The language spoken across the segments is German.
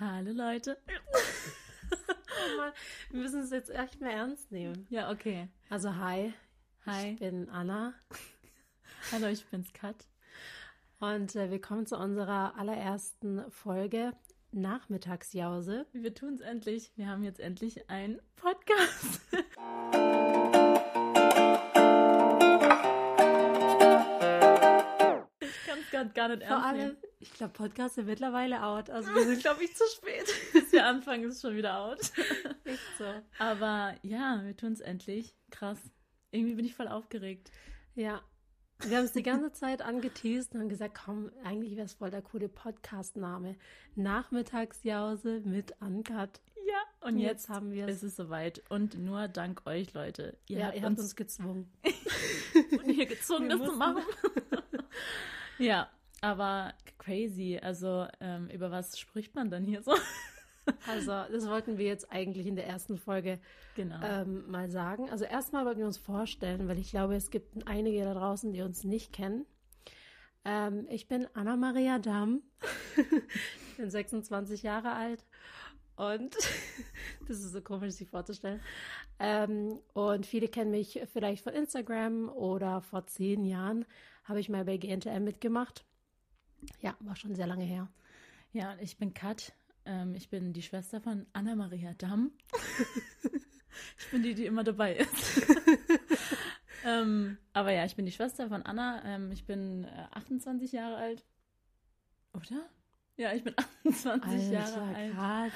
Hallo Leute. oh wir müssen es jetzt echt mehr ernst nehmen. Ja, okay. Also hi. Hi. Ich bin Anna. Hallo, ich bin's Kat. Und äh, willkommen zu unserer allerersten Folge Nachmittagsjause. Wir tun's endlich. Wir haben jetzt endlich einen Podcast. ich kann's grad gar nicht Vor ernst nehmen. Ich glaube, Podcasts sind mittlerweile out. Also wir sind, glaube ich, zu spät. Bis wir anfangen, ist schon wieder out. Echt so. Aber ja, wir tun's endlich. Krass. Irgendwie bin ich voll aufgeregt. Ja. Wir haben es die ganze Zeit angeteased und haben gesagt, komm, eigentlich wäre es voll der coole Podcast-Name. Nachmittagsjause mit Uncut. Ja, und Und jetzt, jetzt haben wir es. ist es soweit. Und nur dank euch, Leute. Ihr Ja, habt ihr habt uns uns gezwungen. hier gezwungen, Wir das zu mussten. machen. ja, aber crazy. Also, ähm, über was spricht man dann hier so? Also, das wollten wir jetzt eigentlich in der ersten Folge Genau. ähm, mal sagen. Also erstmal wollten wir uns vorstellen, weil ich glaube, es gibt einige da draußen, die uns nicht kennen. Ähm, ich bin Anna-Maria Damm. ich bin 26 Jahre alt und das ist so komisch, sich vorzustellen. Ähm, und viele kennen mich vielleicht von Instagram oder vor zehn Jahren habe ich mal bei GNTM mitgemacht. Ja, war schon sehr lange her. ja, ich bin Kat. Ähm, ich bin die Schwester von Anna-Maria Damm. ich bin die, die immer dabei ist. ähm, aber ja, ich bin die Schwester von Anna. Ähm, ich bin äh, 28 Jahre alt. Oder? Ja, ich bin 28 Jahre alt. Kat.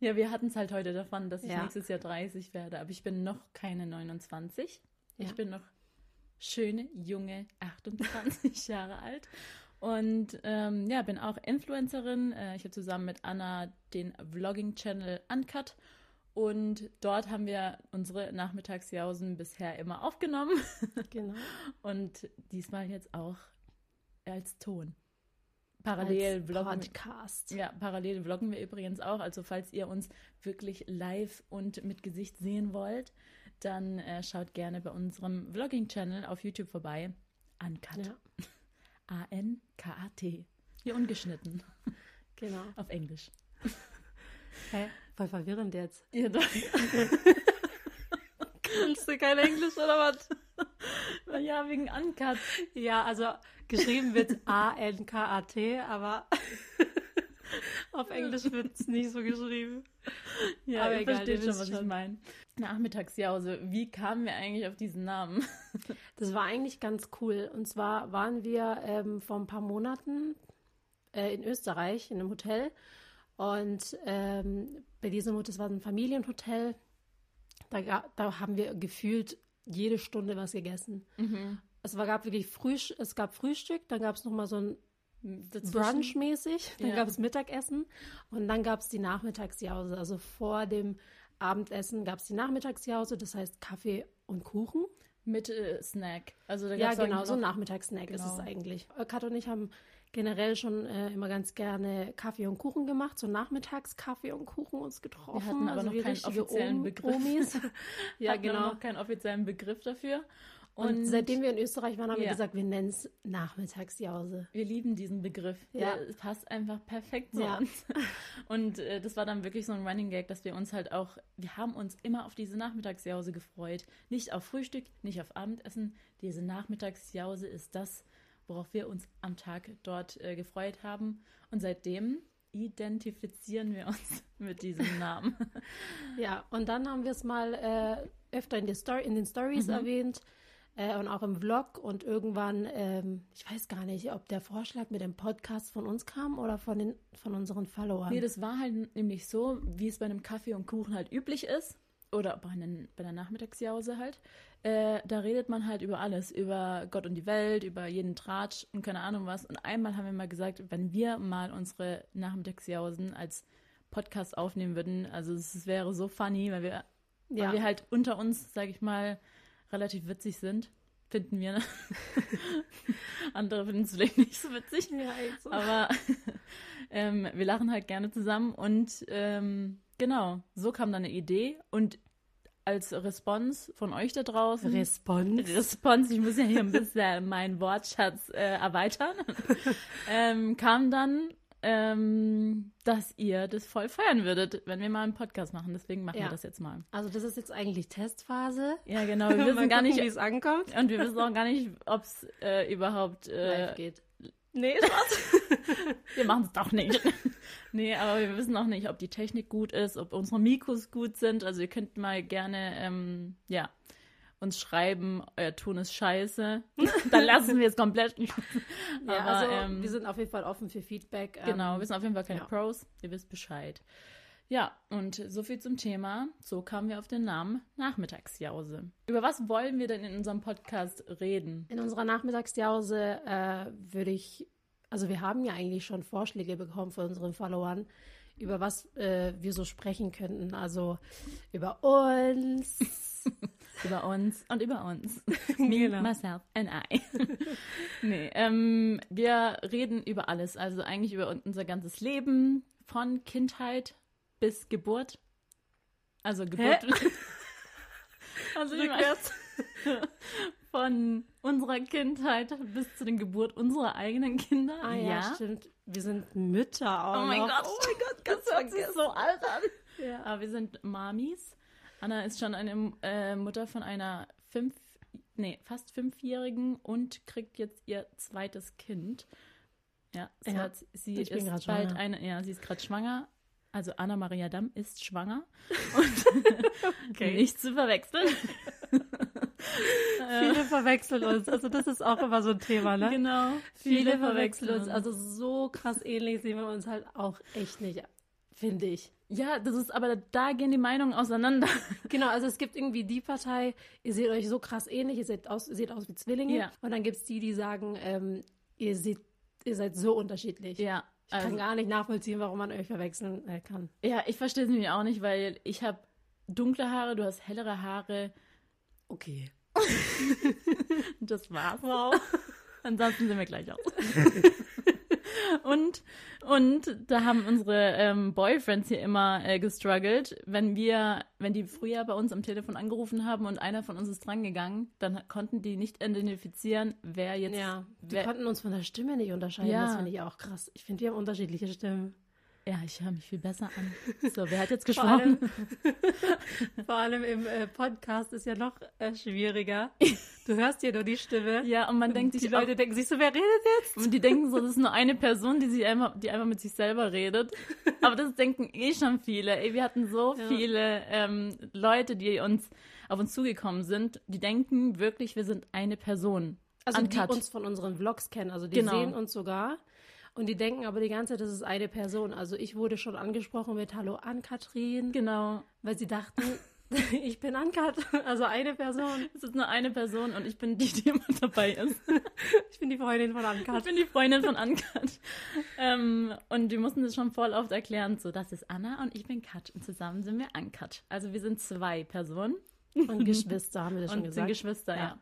Ja, wir hatten es halt heute davon, dass ich Ja. nächstes Jahr 30 werde, aber ich bin noch keine 29. Ich Ja. bin noch schöne, junge 28 Jahre alt. Und ähm, ja, bin auch Influencerin. Äh, ich habe zusammen mit Anna den Vlogging-Channel Uncut. Und dort haben wir unsere Nachmittagsjausen bisher immer aufgenommen. Genau. Und diesmal jetzt auch als Ton. Parallel Als vloggen. Podcast. Ja, parallel vloggen wir übrigens auch. Also falls ihr uns wirklich live und mit Gesicht sehen wollt, dann äh, schaut gerne bei unserem Vlogging-Channel auf YouTube vorbei. Uncut. Ja, A-N-K-A-T. Hier ungeschnitten. genau. Auf Englisch. Hä? Voll verwirrend jetzt. Ja, doch. Kannst du kein Englisch oder was? ja wegen Uncut. Ja, also geschrieben wird A-N-K-A-T, aber auf Englisch wird es nicht so geschrieben. Ja, Aber ihr egal, versteht schon, was ich schon. meine. Nachmittagsjause. Wie kamen wir eigentlich auf diesen Namen? Das war eigentlich ganz cool. Und zwar waren wir ähm, vor ein paar Monaten äh, in Österreich in einem Hotel. Und ähm, bei diesem Hotel, das war ein Familienhotel, da, da haben wir gefühlt jede Stunde was gegessen. Es war, gab wirklich Frühst es gab Frühstück, dann gab es nochmal so ein Brunch-mäßig, dann Ja. gab es Mittagessen und dann gab es die Nachmittagsjause. Also vor dem Abendessen gab es die Nachmittagsjause, das heißt Kaffee und Kuchen. Mit äh, Snack. Also da Ja, genau, so ein Nachmittagssnack ist es Genau. eigentlich. Kat und ich haben generell schon äh, immer ganz gerne Kaffee und Kuchen gemacht, so nachmittags Kaffee und Kuchen uns getroffen. Wir hatten aber also noch keinen offiziellen Begriff. Ja, hatten genau. noch keinen offiziellen Begriff dafür. Und, seitdem wir in Österreich waren, haben wir Ja. gesagt, wir nennen es Nachmittagsjause. Wir lieben diesen Begriff. Ja. Der passt einfach perfekt zu Ja. uns. Und äh, das war dann wirklich so ein Running Gag, dass wir uns halt auch, wir haben uns immer auf diese Nachmittagsjause gefreut. Nicht auf Frühstück, nicht auf Abendessen. Diese Nachmittagsjause ist das, worauf wir uns am Tag dort äh, gefreut haben. Und seitdem identifizieren wir uns mit diesem Namen. Ja, und dann haben wir es mal äh, öfter in, Story, in den Stories Mhm. erwähnt äh, und auch im Vlog. Und irgendwann, ähm, ich weiß gar nicht, ob der Vorschlag mit dem Podcast von uns kam oder von, den, von unseren Followern. Nee, das war halt nämlich so, wie es bei einem Kaffee und Kuchen halt üblich ist. Oder bei, einem, bei einer Nachmittagsjause halt. Äh, da redet man halt über alles. Über Gott und die Welt, über jeden Tratsch und keine Ahnung was. Und einmal haben wir mal gesagt, wenn wir mal unsere Nachmittagsjausen als Podcast aufnehmen würden, also es wäre so funny, weil wir, ja. weil wir halt unter uns, sag ich mal, relativ witzig sind. Finden wir. Ne? Andere finden es vielleicht nicht so witzig. ja, echt so. Aber ähm, wir lachen halt gerne zusammen und ähm, genau, so kam dann eine Idee und als Response von euch da draußen. Response. Response, ich muss ja hier ein bisschen meinen Wortschatz äh, erweitern. ähm, kam dann ähm, dass ihr das voll feiern würdet, wenn wir mal einen Podcast machen. Deswegen machen Ja. wir das jetzt mal. Also das ist jetzt eigentlich Testphase. Ja, genau. Wir wissen gar nicht, wie es ankommt. und wir wissen auch gar nicht, ob es äh, überhaupt äh, Live geht. Nee, Spaß. wir machen es doch nicht. nee, aber wir wissen auch nicht, ob die Technik gut ist, ob unsere Mikros gut sind. Also ihr könnt mal gerne, ähm, ja, uns schreiben, euer Ton ist scheiße. Dann lassen wir es komplett. Ja, aber, also ähm, wir sind auf jeden Fall offen für Feedback. ähm, Genau, wir sind auf jeden Fall keine ja. Pros. Ihr wisst Bescheid. Ja, und so viel zum Thema. So kamen wir auf den Namen Nachmittagsjause. Über was wollen wir denn in unserem Podcast reden? In unserer Nachmittagsjause äh, würde ich, also wir haben ja eigentlich schon Vorschläge bekommen von unseren Followern, über was äh, wir so sprechen könnten. Also über uns. Über uns und über uns. Genau. Me, myself and I. nee, ähm, wir reden über alles. Also eigentlich über unser ganzes Leben, von Kindheit bis Geburt. Also Geburt. also Rückwärts. von unserer Kindheit bis zu der Geburt unserer eigenen Kinder. Ah ja, stimmt. Wir sind Mütter auch Oh mein noch. Gott, oh mein Gott, das hört sich so alt an. Ja. Aber wir sind Mamis. Anna ist schon eine äh, Mutter von einer fünf, nee, fast fünfjährigen und kriegt jetzt ihr zweites Kind. Ja, sie, Ja, hat, sie ist bald schwanger. eine, ja, sie ist gerade schwanger. Also Anna Maria Damm ist schwanger. Und nicht zu verwechseln. Viele verwechseln uns. Also das ist auch immer so ein Thema, ne? Genau. Viele verwechseln uns. Also so krass ähnlich sehen wir uns halt auch echt nicht, finde ich. Ja, das ist, aber da gehen die Meinungen auseinander. Genau, also es gibt irgendwie die Partei, ihr seht euch so krass ähnlich, ihr seht aus, ihr seht aus wie Zwillinge. Ja. Und dann gibt es die, die sagen, ähm, ihr, seht, ihr seid so unterschiedlich. Ja. Ich kann also- gar nicht nachvollziehen, warum man euch verwechseln äh, kann. Ja, ich verstehe es nämlich auch nicht, weil ich habe dunkle Haare, du hast hellere Haare. Okay. Das war's. Wow. Ansonsten sind wir gleich aus. und, und da haben unsere ähm, Boyfriends hier immer äh, gestruggelt. Wenn wir, wenn die früher bei uns am Telefon angerufen haben und einer von uns ist drangegangen, dann konnten die nicht identifizieren, wer jetzt. Ja, die wer, konnten uns von der Stimme nicht unterscheiden. Ja. Das finde ich auch krass. Ich finde, wir haben unterschiedliche Stimmen. Ja, ich höre mich viel besser an. So, wer hat jetzt Vor allem, gesprochen? vor allem im äh, Podcast ist ja noch äh, schwieriger. Du hörst ja nur die Stimme. Ja, und man denkt die sich Leute auch, denken sich so, wer redet jetzt? Und die denken so, das ist nur eine Person, die sich einfach, die einfach mit sich selber redet. Aber das denken eh schon viele. Ey, wir hatten so Ja. viele ähm, Leute, die uns auf uns zugekommen sind, die denken wirklich, wir sind eine Person. Also Uncut. die uns von unseren Vlogs kennen. Also die Genau. sehen uns sogar. Und die denken aber die ganze Zeit, das ist eine Person. Also ich wurde schon angesprochen mit Hallo Ann-Kathrin, Genau. weil sie dachten, ich bin Ann-Kat, also eine Person. Es ist nur eine Person und ich bin die, die immer dabei ist. Ich bin die Freundin von Ich Ann-Kat. bin die Freundin von Ankat. ähm, und die mussten das schon voll oft erklären. So, das ist Anna und ich bin Kat. Und zusammen sind wir Ankat. Also wir sind zwei Personen. Und Geschwister haben wir das schon und sind gesagt. Geschwister, ja. Ja.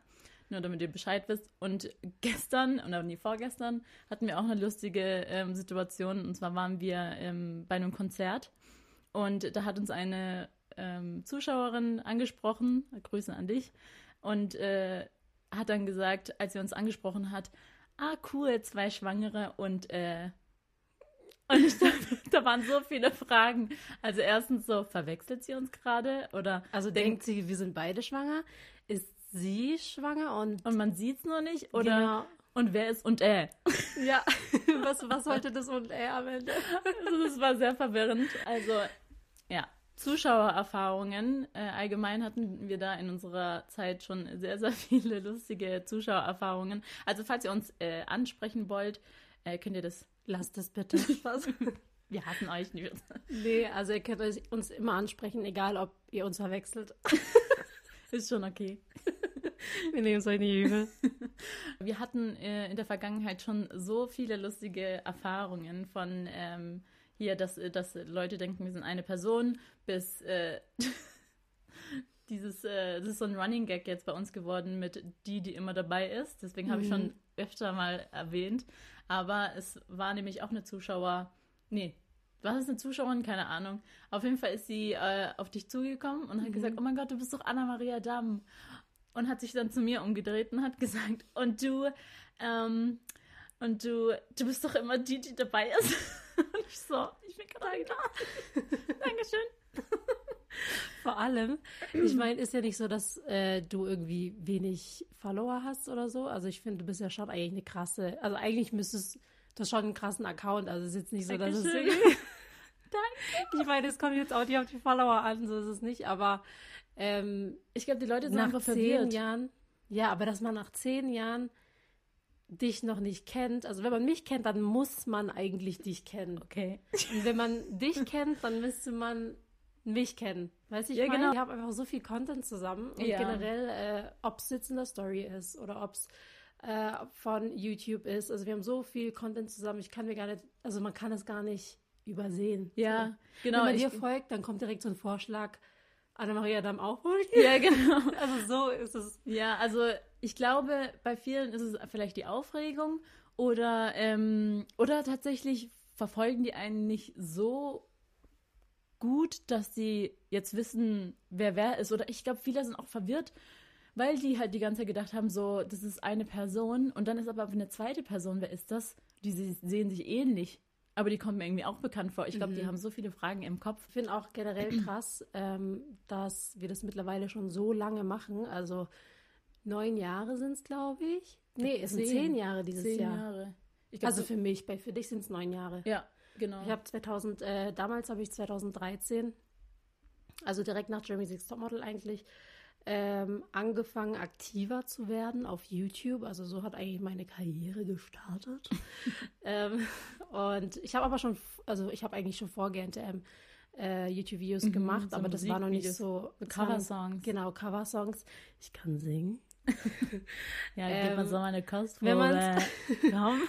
Nur damit ihr Bescheid wisst. Und gestern, oder nee, vorgestern, hatten wir auch eine lustige ähm, Situation. Und zwar waren wir ähm, bei einem Konzert. Und da hat uns eine ähm, Zuschauerin angesprochen, Grüße an dich, und äh, hat dann gesagt, als sie uns angesprochen hat, ah cool, zwei Schwangere und äh, und ich dachte, da waren so viele Fragen. Also erstens so, verwechselt sie uns gerade? Oder Also denkt sie, wir sind beide schwanger? Ist sie schwanger? Und, und man sieht es nur nicht? Oder Genau. und wer ist und äh? Ja, was, was sollte das und er am Ende? Also das war sehr verwirrend. Also ja, Zuschauererfahrungen. Äh, allgemein hatten wir da in unserer Zeit schon sehr, sehr viele lustige Zuschauererfahrungen. Also falls ihr uns äh, ansprechen wollt, äh, könnt ihr das. Lasst es bitte. Spaß. Wir hassen euch nicht. Nee, also ihr könnt uns immer ansprechen, egal ob ihr uns verwechselt. Ist schon okay. Wir nehmen es euch nicht übel. Wir hatten äh, in der Vergangenheit schon so viele lustige Erfahrungen von ähm, hier, dass, äh, dass Leute denken, wir sind eine Person, bis äh, dieses, äh, das ist so ein Running Gag jetzt bei uns geworden mit die, die immer dabei ist. Deswegen habe ich schon öfter mal erwähnt. Aber es war nämlich auch eine Zuschauer, nee, war das eine Zuschauerin? Keine Ahnung. Auf jeden Fall ist sie äh, auf dich zugekommen und hat gesagt, oh mein Gott, du bist doch Anna-Maria Damm. Und hat sich dann zu mir umgedreht und hat gesagt, und du, ähm, Und du, du bist doch immer die, die dabei ist. Und ich so, ich bin gerade da. Dankeschön. Vor allem, ich meine, ist ja nicht so, dass äh, du irgendwie wenig Follower hast oder so. Also ich finde, du bist ja schon eigentlich eine krasse, also eigentlich müsstest du hast schon einen krassen Account. Also es ist jetzt nicht so, dass es Dankeschön. irgendwie, Danke. ich meine, es kommt jetzt auch nicht auf die Follower an, so ist es nicht, aber ähm, Ich glaube, die Leute sind nach einfach zehn verwirrt. Jahren, ja, aber dass man nach zehn Jahren dich noch nicht kennt, also wenn man mich kennt, dann muss man eigentlich dich kennen. Okay. Und wenn man dich kennt, dann müsste man mich kennen. Weißt du, ich Ja, meine, genau. wir haben einfach so viel Content zusammen. Und Ja. generell, äh, ob es jetzt in der Story ist oder ob es äh, von YouTube ist. Also wir haben so viel Content zusammen. Ich kann mir gar nicht, also man kann es gar nicht übersehen. Ja, so. genau. Wenn man dir folgt, dann kommt direkt so ein Vorschlag, Anna-Maria Damm auch folgen. ja, genau. Also so ist es. Ja, also ich glaube, bei vielen ist es vielleicht die Aufregung oder, ähm, oder tatsächlich verfolgen die einen nicht so gut, dass sie jetzt wissen, wer wer ist. Oder ich glaube, viele sind auch verwirrt, weil die halt die ganze Zeit gedacht haben, so, das ist eine Person und dann ist aber eine zweite Person, wer ist das? Die sehen sich ähnlich. Aber die kommen mir irgendwie auch bekannt vor. Ich glaube, die Mhm. haben so viele Fragen im Kopf. Ich finde auch generell krass, ähm, dass wir das mittlerweile schon so lange machen. Also neun Jahre sind es, glaube ich. Nee, es sind Zehn. Jahre dieses Zehn Jahr. Jahre. Glaub, Also so- für mich, bei, für dich sind es neun Jahre. ja, genau. Ich habe 2000, äh, damals habe ich 2013, also direkt nach Jeremy Six Topmodel eigentlich, ähm, angefangen aktiver zu werden auf YouTube. Also so hat eigentlich meine Karriere gestartet. ähm, und ich habe aber schon, also ich habe eigentlich schon vor GNTM äh, YouTube-Videos Mhm, gemacht, so aber das war noch nicht so Coversongs. Genau, Coversongs. Ich kann singen. Ja, Ähm, gib mal so meine Kostprobe. wenn man's- Komm.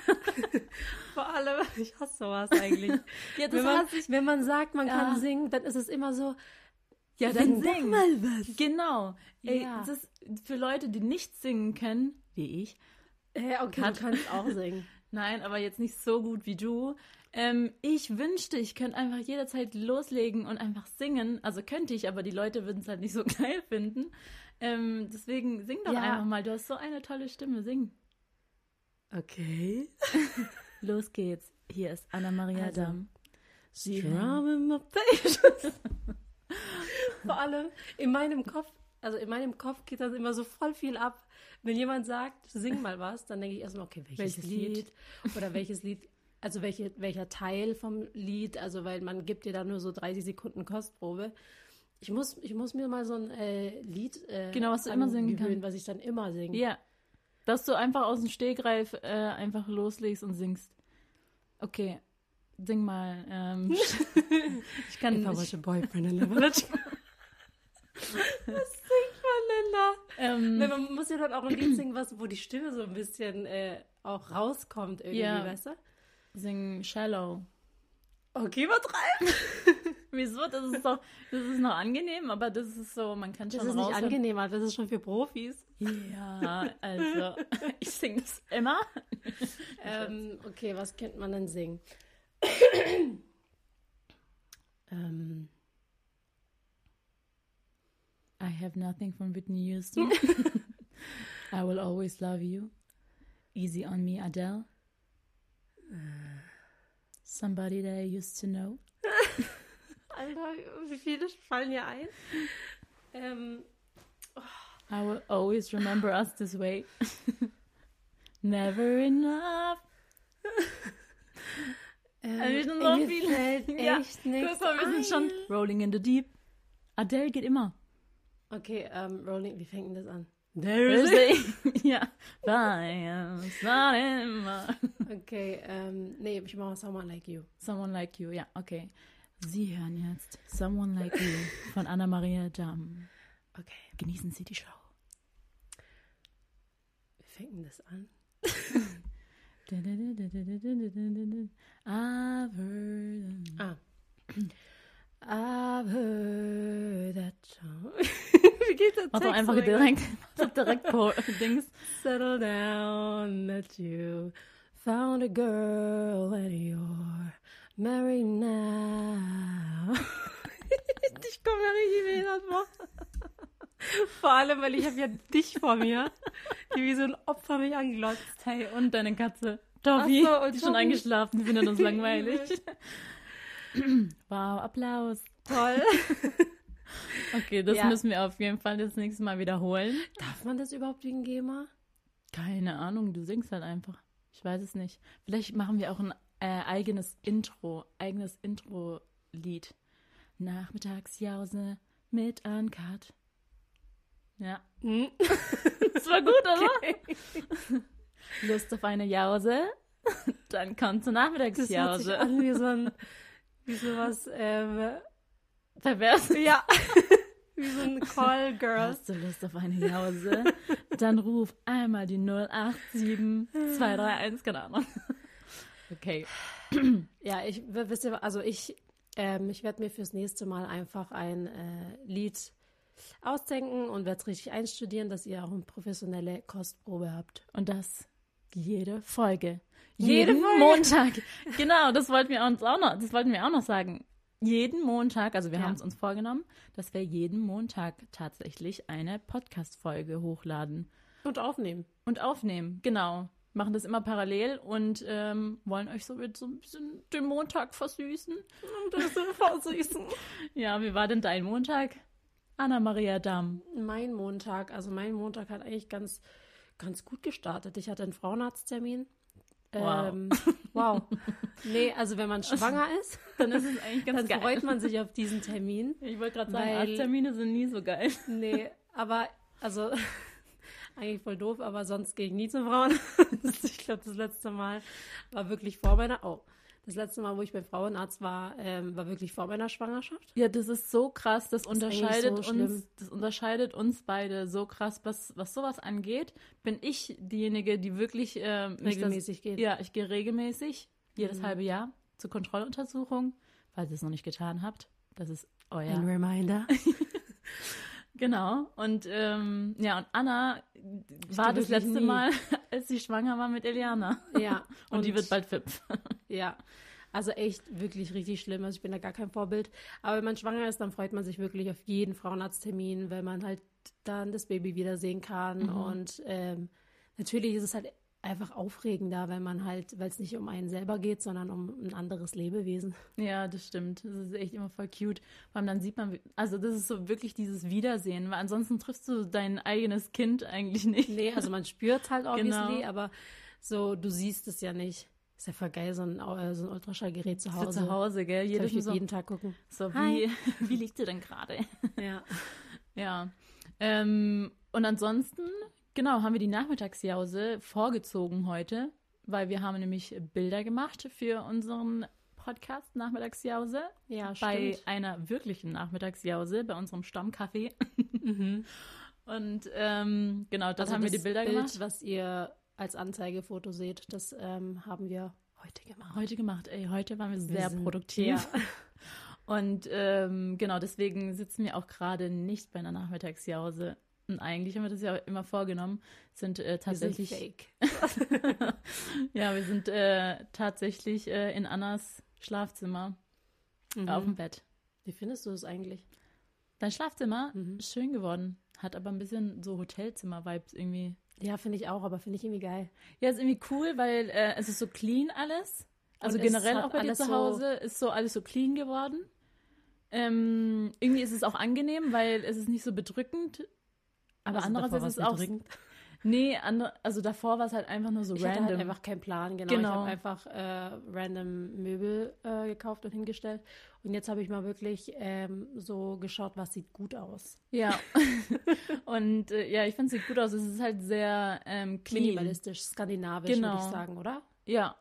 Vor allem, ich hasse sowas eigentlich. Ja, das wenn, man, ich. wenn man sagt, man Ja. kann singen, dann ist es immer so, Ja, sing doch mal was. Genau. Ey, Ja. das ist für Leute, die nicht singen können, wie ich. Äh, okay, Kann- du kannst auch singen. Nein, aber jetzt nicht so gut wie du. Ähm, ich wünschte, ich könnte einfach jederzeit loslegen und einfach singen. Also könnte ich, aber die Leute würden es halt nicht so geil finden. Ähm, deswegen sing doch Ja. einfach mal. Du hast so eine tolle Stimme. Sing. Okay. Los geht's. Hier ist Anna-Maria Also, Damm. In my patience. Vor allem in meinem Kopf, also in meinem Kopf geht das immer so voll viel ab. Wenn jemand sagt, sing mal was, dann denke ich erstmal, okay, welches, Welches Lied? Lied? Oder welches Lied, also welche, welcher Teil vom Lied, also weil man gibt dir da nur so 30 Sekunden Kostprobe. Ich muss, ich muss mir mal so ein äh, Lied äh, Genau, was du immer singen angewöhnen, kannst. was ich dann immer singe. Ja. Dass du einfach aus dem Stegreif äh, einfach loslegst und singst. Okay. Sing mal. Ähm, ich kann your boyfriend and Was singt man denn da? ähm, man muss ja dann auch ein Lied singen, was, wo die Stimme so ein bisschen äh, auch rauskommt irgendwie, Ja. weißt du? sing Shallow. Okay, übertreiben. Wieso? Das ist doch, das ist noch angenehm, aber das ist so, man kann schon Das ist nicht raushören. angenehmer, das ist schon für Profis. Ja, also ich sing das immer. Ähm, okay, was könnte man denn singen? ähm, have nothing von Whitney Houston. I will always love you. Easy on me, Adele. Somebody that I used to know. Alter, wie viele fallen hier ein? Ähm, oh. I will always remember us this way. Never enough. ähm, wir sind so mir viele. fällt Ja, nichts Guck mal, wir sind schon rolling in the deep. Adele geht immer. Okay, ähm, Rolling, wie fängt denn das an? ja. Bias, not immer. Okay, ähm, nee, ich mache Someone Like You. Someone Like You, ja, okay. Sie hören jetzt Someone Like You von Anna-Maria Damm. Okay, Genießen Sie die Show. wie fängt denn das an? I've heard. Ah. I've heard that song. Der Mach doch einfach direkt, direkt Dings. Settle down that you found a girl and you're married now. ich komme mir richtig behindert vor. Vor allem, weil ich habe ja dich vor mir, die wie so ein Opfer mich anglotzt. Hey, und deine Katze. Toffi. Ach so, die ist schon eingeschlafen, die findet uns langweilig. wow, Applaus. Toll. Okay, das Ja. müssen wir auf jeden Fall das nächste Mal wiederholen. Darf man das überhaupt wegen GEMA? Keine Ahnung, du singst halt einfach. Ich weiß es nicht. Vielleicht machen wir auch ein äh, eigenes Intro, eigenes Intro-Lied. Nachmittagsjause mit Uncut. Ja, Hm? das war gut, oder? Lust auf eine Jause? Dann komm zur Das hört sich Nachmittagsjause. an wie so ein, wie so was, ähm, Pervers. ja, wie so ein Call Girl. Hast du Lust auf eine Jause? Dann ruf einmal die 087 231, keine Ahnung. Okay. Ja, ich, wisst ihr, also ich, ähm, ich werde mir fürs nächste Mal einfach ein äh, Lied ausdenken und werde es richtig einstudieren, dass ihr auch eine professionelle Kostprobe habt. Und das jede Folge. Jede Jeden Folge. Montag. Genau, das wollten wir uns auch noch, das wollten wir auch noch sagen. Jeden Montag, also wir Ja. haben es uns vorgenommen, dass wir jeden Montag tatsächlich eine Podcast-Folge hochladen Und aufnehmen. und aufnehmen. Genau. Machen das immer parallel und ähm, wollen euch so mit so ein bisschen den Montag versüßen. Und das so versüßen. Ja, wie war denn dein Montag? Anna-Maria Damm. Mein Montag, also mein Montag hat eigentlich ganz, ganz gut gestartet. Ich hatte einen Frauenarzttermin. Wow. Ähm, wow. Nee, also wenn man schwanger ist, Dann ist es eigentlich ganz dann geil. freut man sich auf diesen Termin. Ich wollte gerade sagen, Weil- Arzttermine sind nie so geil. Nee, aber also eigentlich voll doof, aber sonst gehe ich nie zum Frauenarzt. Ich glaube, das letzte Mal war wirklich vor meiner. Oh, das letzte Mal, wo ich beim Frauenarzt war, ähm, war wirklich vor meiner Schwangerschaft. Ja, das ist so krass, das eigentlich unterscheidet so uns, das unterscheidet uns beide so krass, was, was sowas angeht. Bin ich diejenige, die wirklich ähm, Regelmäßig das, geht. Ja, ich gehe regelmäßig, jedes Mhm. halbe Jahr zur Kontrolluntersuchung, falls ihr es noch nicht getan habt. Das ist euer. Ein Reminder. Genau. Und ähm, ja, und Anna war geh das letzte nie. Mal, als sie schwanger war mit Eliana. Ja. Und, die wird bald fünf. Ja. Also echt wirklich richtig schlimm. Also ich bin da gar kein Vorbild. Aber wenn man schwanger ist, dann freut man sich wirklich auf jeden Frauenarzttermin, weil man halt dann das Baby wiedersehen kann. Mhm. Und ähm, natürlich ist es halt einfach aufregender, wenn man halt, weil es nicht um einen selber geht, sondern um ein anderes Lebewesen. Ja, das stimmt. Das ist echt immer voll cute. Vor allem dann sieht man, also das ist so wirklich dieses Wiedersehen, weil ansonsten triffst du dein eigenes Kind eigentlich nicht. Nee, also man spürt halt obviously, Genau. aber so, du siehst es ja nicht. Ist ja voll geil, so ein, äh, so ein Ultraschallgerät zu Für Hause. zu Hause, gell? Jedes ich so, jeden Tag gucken. so Hi. wie, wie liegt ihr denn gerade? Ja. Ja. Ähm, und ansonsten, genau, haben wir die Nachmittagsjause vorgezogen heute, weil wir haben nämlich Bilder gemacht für unseren Podcast Nachmittagsjause. Ja, bei stimmt. einer wirklichen Nachmittagsjause, bei unserem Stammcafé. Mhm. Und ähm, genau, dort Also haben wir das die Bilder Bild, gemacht. was ihr als Anzeigefoto seht, das ähm, haben wir heute gemacht. Heute gemacht, ey, heute waren wir Wir sehr sind- produktiv. Ja. Und ähm, genau, deswegen sitzen wir auch gerade nicht bei einer Nachmittagsjause. Und eigentlich haben wir das ja immer vorgenommen, sind äh, Wir sind tatsächlich. fake. ja, wir sind äh, tatsächlich äh, in Annas Schlafzimmer Mhm. auf dem Bett. Wie findest du es eigentlich? Dein Schlafzimmer Mhm. ist schön geworden. Hat aber ein bisschen so Hotelzimmer-Vibes irgendwie. Ja, finde ich auch, aber finde ich irgendwie geil. Ja, ist irgendwie cool, weil äh, es ist so clean alles. Also Und generell auch bei dir zu so- Hause ist so alles so clean geworden. Ähm, irgendwie ist es auch angenehm, weil es ist nicht so bedrückend. Aber Also andererseits ist es auch. bedrückend. Nee, andere, also davor war es halt einfach nur so Ich random. hatte halt einfach keinen Plan, genau. Ich Genau. habe einfach äh, random Möbel äh, gekauft und hingestellt. Und jetzt habe ich mal wirklich ähm, so geschaut, was sieht gut aus. Ja. Und äh, ja, ich finde es sieht gut aus. Es ist halt sehr ähm, clean. Minimalistisch, skandinavisch, Genau. würde ich sagen, oder? Ja.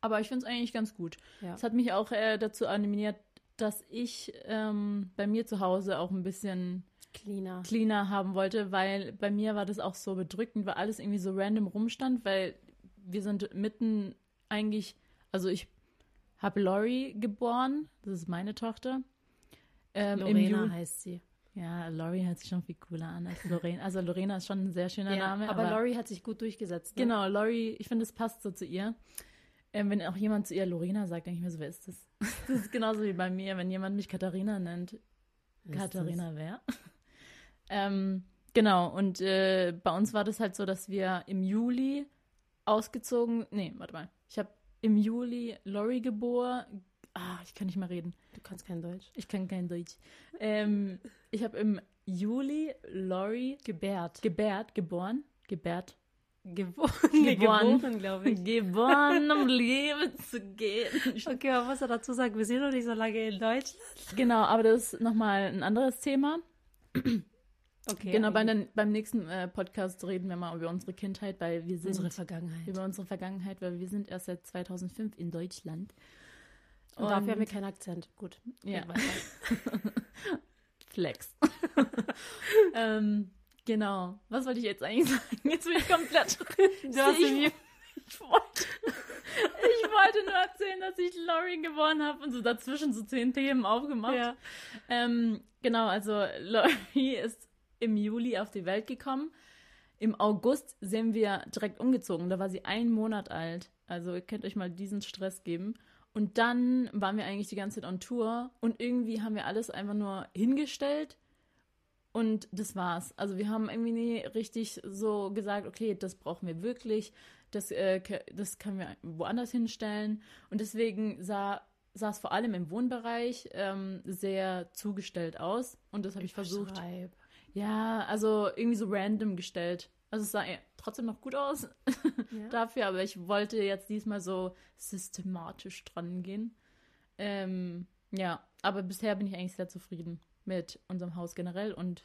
Aber ich finde es eigentlich ganz gut. Ja. Es hat mich auch äh, dazu animiert, dass ich ähm, bei mir zu Hause auch ein bisschen Cleaner. cleaner haben wollte, weil bei mir war das auch so bedrückend, weil alles irgendwie so random rumstand, weil wir sind mitten eigentlich, also ich habe Lori geboren, das ist meine Tochter. Ähm, Lorena heißt sie. Ja, Lori hört sich schon viel cooler an als Lorena. Also Lorena ist schon ein sehr schöner Ja, Name. aber, Lori hat sich gut durchgesetzt. Ne? Genau, Lori, ich finde, es passt so zu ihr. Ähm, wenn auch jemand zu ihr Lorena sagt, denke ich mir so, wer ist das? Das ist genauso wie bei mir, wenn jemand mich Katharina nennt. Wer ist Katharina wer? Ähm, genau, und äh, bei uns war das halt so, dass wir im Juli ausgezogen. Nee, warte mal. Ich habe im Juli Lori geboren. Ah, ich kann nicht mehr reden. Du kannst kein Deutsch. Ich kann kein Deutsch. Ähm, ich habe im Juli Lori Gebärt. gebärt, geboren. Gebärt. Geboren. Nee, geboren, geboren. glaube ich. Geboren, um Leben zu gehen. Okay, man muss ja dazu sagen, wir sind noch nicht so lange in Deutschland. Genau, aber das ist nochmal ein anderes Thema. Okay. genau, bei den, beim nächsten äh, Podcast reden wir mal über unsere Kindheit, weil wir sind unsere Vergangenheit. über unsere Vergangenheit, weil wir sind erst seit 2005 in Deutschland. Und dafür haben wir keinen Akzent. Gut. Ja. Flex. ähm, genau. Was wollte ich jetzt eigentlich sagen? Jetzt bin ich komplett. Du hast ich, ich, wollte, ich wollte nur erzählen, dass ich Laurie gewonnen habe und so dazwischen so zehn Themen aufgemacht. Ja. Ähm, genau, also Laurie ist im Juli auf die Welt gekommen. Im August sind wir direkt umgezogen. Da war sie einen Monat alt. Also ihr könnt euch mal diesen Stress geben. Und dann waren wir eigentlich die ganze Zeit on Tour und irgendwie haben wir alles einfach nur hingestellt und das war's. Also wir haben irgendwie nie richtig so gesagt, okay, das brauchen wir wirklich, das, äh, das können wir woanders hinstellen. Und deswegen sah, sah es vor allem im Wohnbereich ähm, sehr zugestellt aus. Und das habe ich versucht. Schreib. Ja, also irgendwie so random gestellt. Also es sah eh trotzdem noch gut aus Ja. dafür, aber ich wollte jetzt diesmal so systematisch dran gehen. Ähm, ja, aber bisher bin ich eigentlich sehr zufrieden mit unserem Haus generell und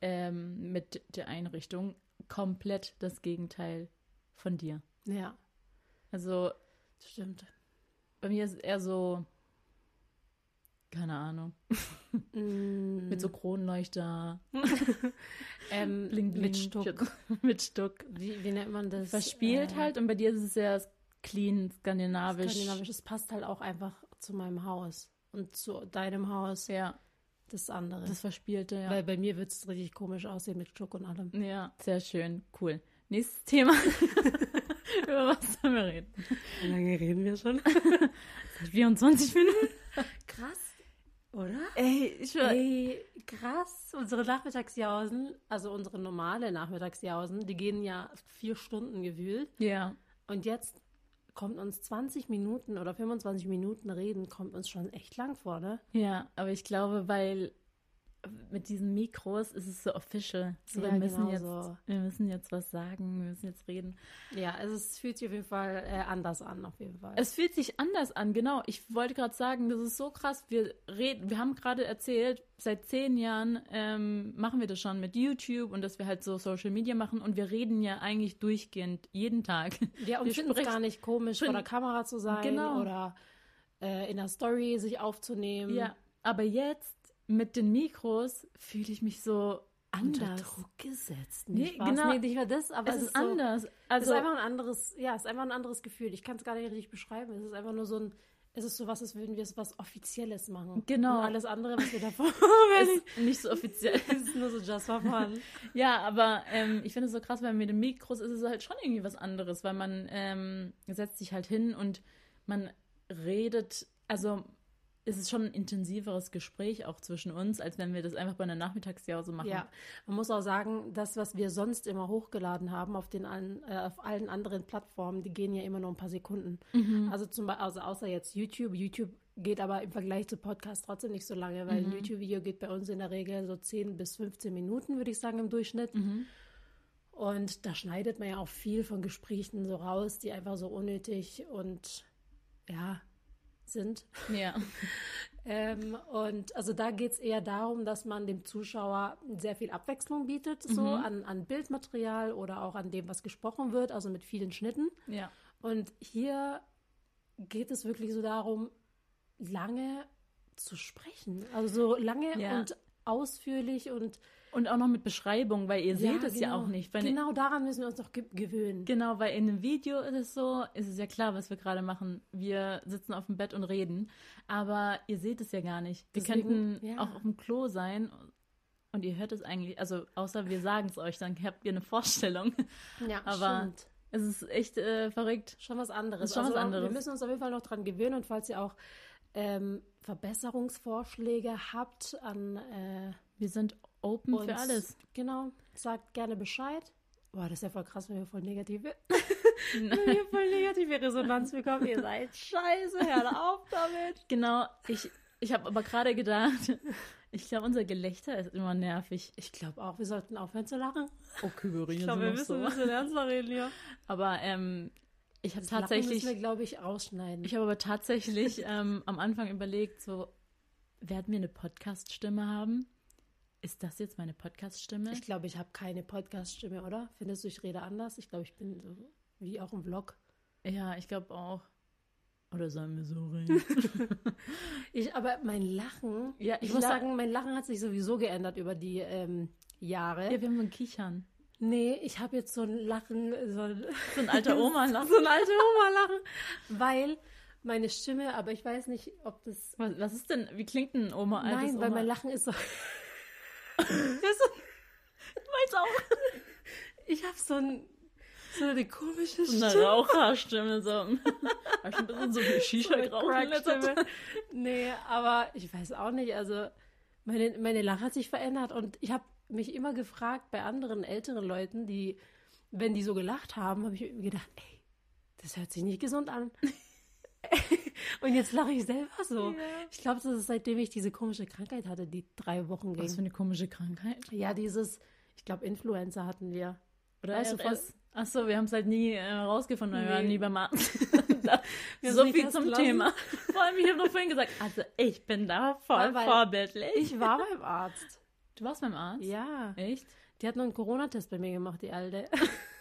ähm, mit der Einrichtung. Komplett das Gegenteil von dir. ja, Also stimmt. bei mir ist es eher so, keine Ahnung, Mm, mit so Kronleuchter, ähm, bling, bling, mit Stuck. mit Stuck. Wie, wie nennt man das? Verspielt Äh, halt und bei dir ist es sehr clean, skandinavisch. Skandinavisch. Es passt halt auch einfach zu meinem Haus. Und zu deinem Haus Ja, das andere. das Verspielte, ja. Weil bei mir wird es richtig komisch aussehen mit Stuck und allem. Ja, sehr schön, cool. Nächstes Thema. Über was sollen wir reden? Wie lange reden wir schon? Seit 24 Minuten? Krass, oder? Ey, ich war. Ey, krass. Unsere Nachmittagsjausen, also unsere normale Nachmittagsjausen, die gehen ja vier Stunden gewühlt. Ja, Und jetzt kommt uns 20 Minuten oder 25 Minuten reden, kommt uns schon echt lang vor, ne? ja, aber ich glaube, weil mit diesen Mikros ist es so official. So, Ja, wir, müssen genau jetzt, so. wir müssen jetzt was sagen, wir müssen jetzt reden. Ja, also es fühlt sich auf jeden Fall äh, anders an, auf jeden Fall. Es fühlt sich anders an, genau. Ich wollte gerade sagen, das ist so krass. Wir reden, wir haben gerade erzählt, seit zehn Jahren ähm, machen wir das schon mit YouTube und dass wir halt so Social Media machen und wir reden ja eigentlich durchgehend jeden Tag. ja, und wir finden es gar nicht komisch, vor der Kamera zu sein Genau. oder äh, in der Story sich aufzunehmen. Ja, aber jetzt mit den Mikros fühle ich mich so Unter anders. Druck gesetzt. Nee, Spaß. genau. Nee, nicht mehr das, aber es es, ist so, anders. Es Also ist einfach ein anderes, ja, es ist einfach ein anderes Gefühl. Ich kann es gar nicht richtig beschreiben. Es ist einfach nur so ein, es ist so was, als würden wir es was Offizielles machen. Genau. Und alles andere, was wir davor es machen, ist nicht so offiziell. ist nur so just for fun. Ja, aber ähm, ich finde es so krass, weil mit den Mikros ist es halt schon irgendwie was anderes, weil man ähm, setzt sich halt hin und man redet, also es ist schon ein intensiveres Gespräch auch zwischen uns, als wenn wir das einfach bei einer Nachmittagsjause machen. Ja, man muss auch sagen, das, was wir sonst immer hochgeladen haben auf den allen, äh, auf allen anderen Plattformen, die gehen ja immer nur ein paar Sekunden. Also zum Beispiel, also außer jetzt YouTube. YouTube geht aber im Vergleich zu Podcast trotzdem nicht so lange, weil ein YouTube-Video geht bei uns in der Regel so 10 bis 15 Minuten, würde ich sagen, im Durchschnitt. Und da schneidet man ja auch viel von Gesprächen so raus, die einfach so unnötig und ja sind. Ja. Ähm, und also da geht es eher darum, dass man dem Zuschauer sehr viel Abwechslung bietet, so an, an Bildmaterial oder auch an dem, was gesprochen wird, also mit vielen Schnitten. ja. Und hier geht es wirklich so darum, lange zu sprechen. Also so lange Ja. und ausführlich und Und auch noch mit Beschreibung, weil ihr seht es ja genau. auch nicht. Wenn Genau daran müssen wir uns doch ge gewöhnen. Genau, weil in einem Video ist es so, ist es ja klar, was wir gerade machen. Wir sitzen auf dem Bett und reden, aber ihr seht es ja gar nicht. Wir Deswegen, könnten ja. auch auf dem Klo sein und ihr hört es eigentlich, also außer wir sagen es euch, dann habt ihr eine Vorstellung. Ja, Aber stimmt. es ist echt äh, verrückt. Schon was anderes. Schon was also, anderes. Wir müssen uns auf jeden Fall noch dran gewöhnen und falls ihr auch ähm, Verbesserungsvorschläge habt an äh, Wir sind open uns, für alles. Genau, sagt gerne Bescheid. Boah, das ist ja voll krass, wenn wir voll negative, wenn wir voll negative Resonanz bekommen. Ihr seid scheiße, hört auf damit. Genau, ich, ich habe aber gerade gedacht, ich glaube, unser Gelächter ist immer nervig. Ich glaube auch, wir sollten aufhören zu lachen. Okay, wir reden Ich glaube, wir müssen ein bisschen ernster reden hier. Aber ähm, ich habe Das Lachen tatsächlich, müssen wir, glaube ich, rausschneiden. ich habe aber tatsächlich ähm, am Anfang überlegt, so, werden wir eine Podcast-Stimme haben? Ist das jetzt meine Podcast-Stimme? Ich glaube, ich habe keine Podcast-Stimme, oder? Findest du, ich rede anders? Ich glaube, ich bin so wie auch im Vlog. Ja, ich glaube auch. Oder sollen wir so reden? Ich, aber mein Lachen, Ja, ich ich muss la- sagen, mein Lachen hat sich sowieso geändert über die ähm, Jahre. ja, wir haben so ein Kichern. Nee, ich habe jetzt so ein Lachen, so ein, So ein alter Oma-Lachen. so ein alte Oma-Lachen, weil meine Stimme, aber ich weiß nicht, ob das. Was, was ist denn, wie klingt ein Oma? altes Nein, weil Oma? mein Lachen ist so. Meins auch. ich habe so, ein, so eine komische So eine Stimme. Raucherstimme. So. Hab ich ein bisschen so viel Shisha eine geraucht. Nee, aber ich weiß auch nicht. Also meine, meine Lache hat sich verändert und ich habe mich immer gefragt bei anderen älteren Leuten, die, wenn die so gelacht haben, habe ich mir gedacht, ey, das hört sich nicht gesund an. und jetzt lache ich selber so. Ja. Ich glaube, das ist seitdem ich diese komische Krankheit hatte, die drei Wochen ging. Was für eine komische Krankheit. Ja, dieses, ich glaube, Influenza hatten wir. Oder Weißt du, RS? Ach so, wir haben es halt nie äh, rausgefunden, weil wir Nee. waren nie beim Arzt. So viel zum lassen. Thema. Vor allem, ich habe noch vorhin gesagt, also ich bin da voll Weil- vorbildlich. Ich war beim Arzt. du warst beim Arzt? Ja. Echt? Die hat noch einen Corona-Test bei mir gemacht, die Alte.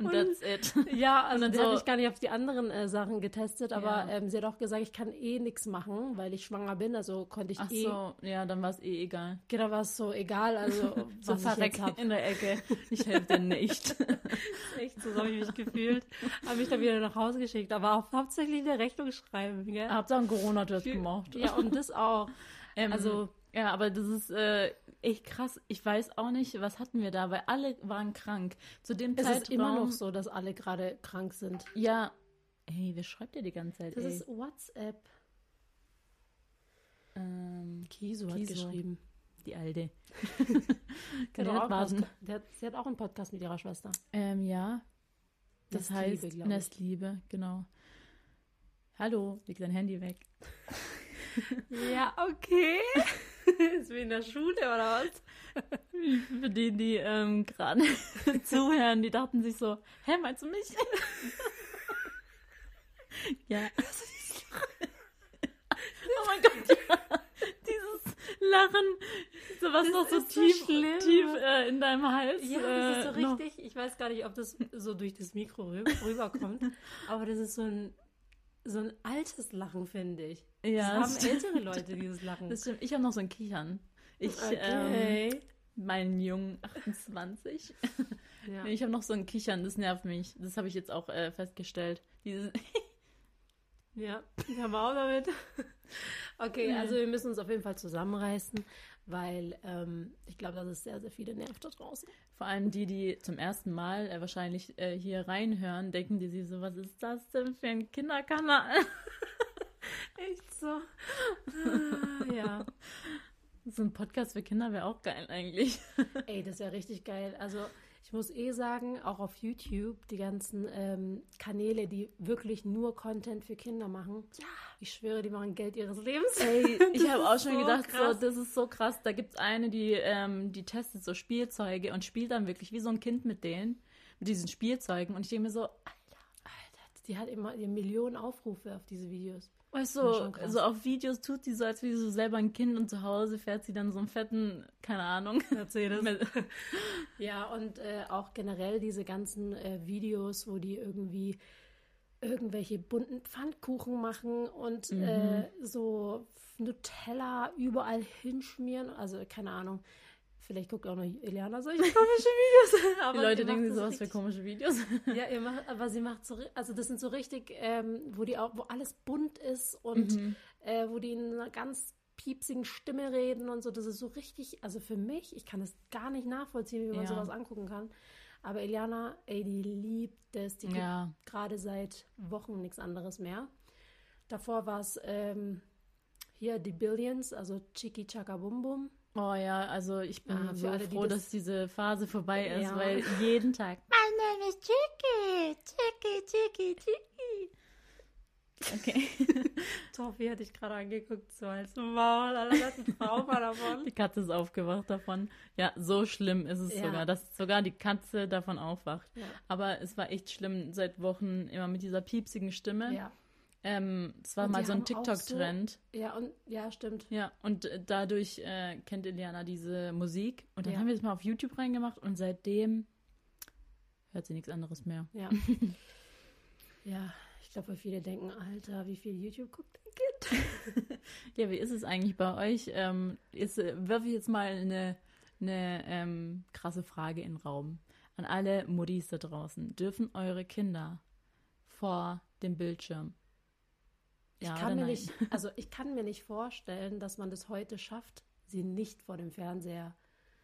Und, Und- that's it. Ja, also dann so- mich gar nicht auf die anderen äh, Sachen getestet, aber Ja. ähm, sie hat auch gesagt, ich kann eh nichts machen, weil ich schwanger bin, also konnte ich Ach eh, so, ja, dann war es eh egal. genau war es so egal, also So was ich jetzt hab. in der Ecke. Ich helfe dir nicht. Echt, so habe ich mich gefühlt. Habe mich dann wieder nach Hause geschickt, aber auch hauptsächlich eine Rechnung schreiben, gell? Einen Corona-Test gemacht? Ja, und das auch. Ähm, Also- ja, aber das ist äh, echt krass. Ich weiß auch nicht, was hatten wir da, weil alle waren krank. Zu dem Es Zeitraum. ist immer noch so, dass alle gerade krank sind. Ja. Ey, wer schreibt dir die ganze Zeit? Das ey? ist WhatsApp. ähm, Kisu hat Kisu. geschrieben. die Alte. Der Kann hat. Post- der hat, sie hat auch einen Podcast mit ihrer Schwester. Ähm, ja. Das Nestliebe, heißt. Nestliebe, genau. Hallo, leg dein Handy weg. Ja, okay. ist wie in der Schule oder was? Für die, die ähm, gerade zuhören, die dachten sich so, hä, meinst du mich? ja. oh mein Gott, ja. Dieses Lachen, so was Das noch so ist so tief, tief äh, in deinem Hals. Ja, das ist äh, so noch- richtig. Ich weiß gar nicht, ob das so durch das Mikro rüber, rüberkommt, aber das ist so ein, so ein altes Lachen, finde ich. Ja, das haben ältere Leute dieses Lachen. Das stimmt. Ich habe noch so ein Kichern. Ich, ähm, okay. meinen Jungen 28. ja. Ich habe noch so ein Kichern, das nervt mich. Das habe ich jetzt auch äh, festgestellt. Dieses ja, haben wir auch damit. Okay, Ja. also wir müssen uns auf jeden Fall zusammenreißen, weil ähm, ich glaube, dass es sehr, sehr viele nervt da draußen. Vor allem die, die zum ersten Mal äh, wahrscheinlich äh, hier reinhören, denken die sich so, was ist das denn für ein Kinderkanal? Echt so. Ah, ja. So ein Podcast für Kinder wäre auch geil eigentlich. Ey, das wäre richtig geil. Also ich muss eh sagen, auch auf YouTube, die ganzen ähm, Kanäle, die wirklich nur Content für Kinder machen. Ja. Ich schwöre, die machen Geld ihres Lebens. Ey, ich habe auch schon so gedacht, krass. so, das ist so krass. Da gibt es eine, die, ähm, die testet so Spielzeuge und spielt dann wirklich wie so ein Kind mit denen, mit diesen Spielzeugen. Und ich denke mir so, Alter, die hat immer die Millionen Aufrufe auf diese Videos. Weißt du, so auf Videos tut sie so, als wäre sie so selber ein Kind und zu Hause fährt sie dann so einen fetten, keine Ahnung, Mercedes. Ja, und äh, auch generell diese ganzen äh, Videos, wo die irgendwie irgendwelche bunten Pfannkuchen machen und äh, so Nutella überall hinschmieren. Also keine Ahnung. Vielleicht guckt auch noch Eliana solche komischen Videos. Die Aber Leute ihr denken sich das sowas für komische Videos. Ja, ihr macht, aber sie macht so, also das sind so richtig, ähm, wo die auch, wo alles bunt ist und Mhm. äh, wo die in einer ganz piepsigen Stimme reden und so. Das ist so richtig, also für mich, ich kann das gar nicht nachvollziehen, wie man Ja. sowas angucken kann. Aber Eliana, ey, die liebt es. Die Ja. gerade seit Wochen nichts anderes mehr. Davor war es ähm, hier die Billions, also Chiki Chaka Bum Bum. Oh ja, also ich bin Ah, so alle, froh, das- dass diese Phase vorbei ist, Ja. weil jeden Tag. My name is Chicky, Chicky, Chicky, Chicky. Okay. Toffi hat dich gerade angeguckt, so als Maul, alle hatten Trauma davon. Die Katze ist aufgewacht davon. Ja, so schlimm ist es Ja. sogar, dass sogar die Katze davon aufwacht. Ja. Aber es war echt schlimm seit Wochen immer mit dieser piepsigen Stimme. Ja, Ähm, es war Und mal so ein TikTok-Trend. ja, und ja, stimmt. Ja, und äh, dadurch äh, kennt Iliana diese Musik. Und dann Ja. haben wir es mal auf YouTube reingemacht und seitdem hört sie nichts anderes mehr. Ja. ja, ich glaube, viele denken, Alter, wie viel YouTube guckt dein Kind? Ja, wie ist es eigentlich bei euch? Ähm, ist, äh, werfe ich jetzt mal eine, eine ähm, krasse Frage in den Raum. An alle Muttis da draußen. Dürfen eure Kinder vor dem Bildschirm? Ja ich kann mir nein? nicht, also ich kann mir nicht vorstellen, dass man das heute schafft, sie nicht vor dem Fernseher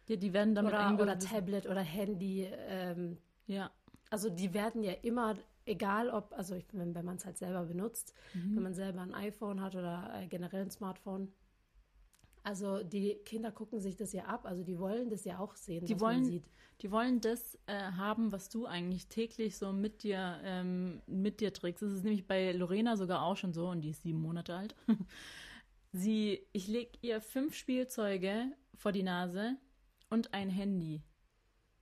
Ja, die werden damit oder, oder Tablet oder Handy, ähm, Ja. also die werden ja immer, egal ob, also ich, wenn, wenn man es halt selber benutzt, Mhm. wenn man selber ein iPhone hat oder äh, generell ein Smartphone. Also die Kinder gucken sich das ja ab, also die wollen das ja auch sehen, Die was wollen- man sieht. Die wollen das äh, haben, was du eigentlich täglich so mit dir, ähm, mit dir trägst. Das ist nämlich bei Lorena sogar auch schon so, und die ist sieben Monate alt. Sie, ich leg ihr fünf Spielzeuge vor die Nase und ein Handy.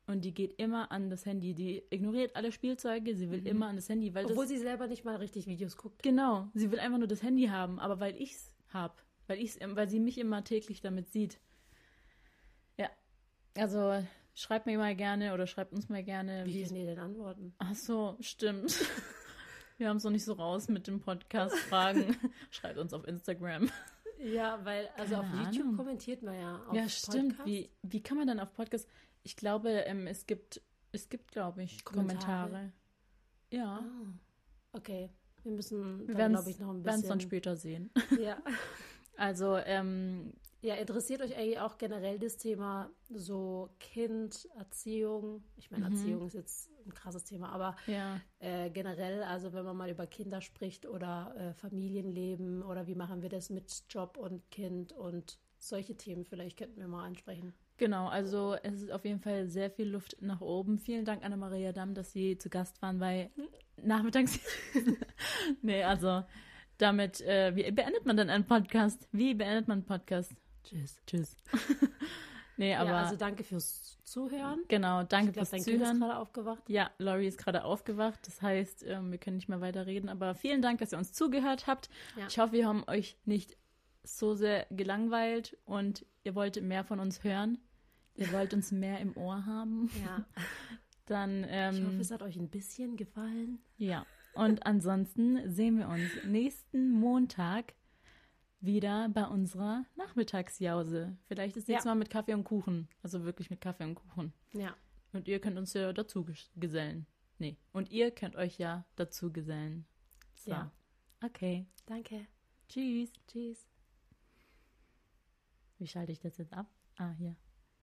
Und die geht immer an das Handy. Die ignoriert alle Spielzeuge, sie will immer an das Handy, weil Mhm. Obwohl das. sie selber nicht mal richtig Videos guckt. Genau, sie will einfach nur das Handy haben, aber weil ich's hab, weil ich's, weil sie mich immer täglich damit sieht. Ja, also schreibt mir mal gerne oder schreibt uns mal gerne, Wie wie. können die denn antworten? Ach so, stimmt. Wir haben es noch nicht so raus mit dem Podcast-Fragen. schreibt uns auf Instagram. Ja, weil, also Keine auf YouTube Ahnung. kommentiert man ja auf ja, stimmt. Podcast. Wie, wie kann man dann auf Podcast? Ich glaube, ähm, es gibt, es gibt, glaube ich, Kommentare. Kommentare. Ja. Ah, okay. Wir müssen, Wir werden glaube ich, noch ein es dann später sehen. Ja. Also, ähm, ja, interessiert euch eigentlich auch generell das Thema so Kind, Erziehung? Ich meine, Mhm. Erziehung ist jetzt ein krasses Thema, aber ja. äh, generell, also wenn man mal über Kinder spricht oder äh, Familienleben oder wie machen wir das mit Job und Kind und solche Themen vielleicht könnten wir mal ansprechen. Genau, also es ist auf jeden Fall sehr viel Luft nach oben. Vielen Dank, Anna-Maria Damm, dass Sie zu Gast waren bei Nachmittags. nee, also damit, äh, wie beendet man dann einen Podcast? Wie beendet man einen Podcast? Tschüss. Tschüss. nee, aber ja, also danke fürs Zuhören. genau, danke Ich glaube, fürs dein Kind ist Zuhören. gerade aufgewacht. Ja, Laurie ist gerade aufgewacht. Das heißt, ähm, wir können nicht mehr weiter reden. Aber vielen Dank, dass ihr uns zugehört habt. Ja. Ich hoffe, wir haben euch nicht so sehr gelangweilt und ihr wolltet mehr von uns hören. Ihr wollt uns mehr im Ohr haben. Ja. Dann, Ich ähm, hoffe, es hat euch ein bisschen gefallen. ja. Und ansonsten sehen wir uns nächsten Montag wieder bei unserer Nachmittagsjause. Vielleicht das nächste Ja. Mal mit Kaffee und Kuchen. Also wirklich mit Kaffee und Kuchen. Ja. Und ihr könnt uns ja dazu ges- gesellen. Nee. Und ihr könnt euch ja dazu gesellen. So. Ja. Okay. Danke. Tschüss. Tschüss. Wie schalte ich das jetzt ab? Ah, hier.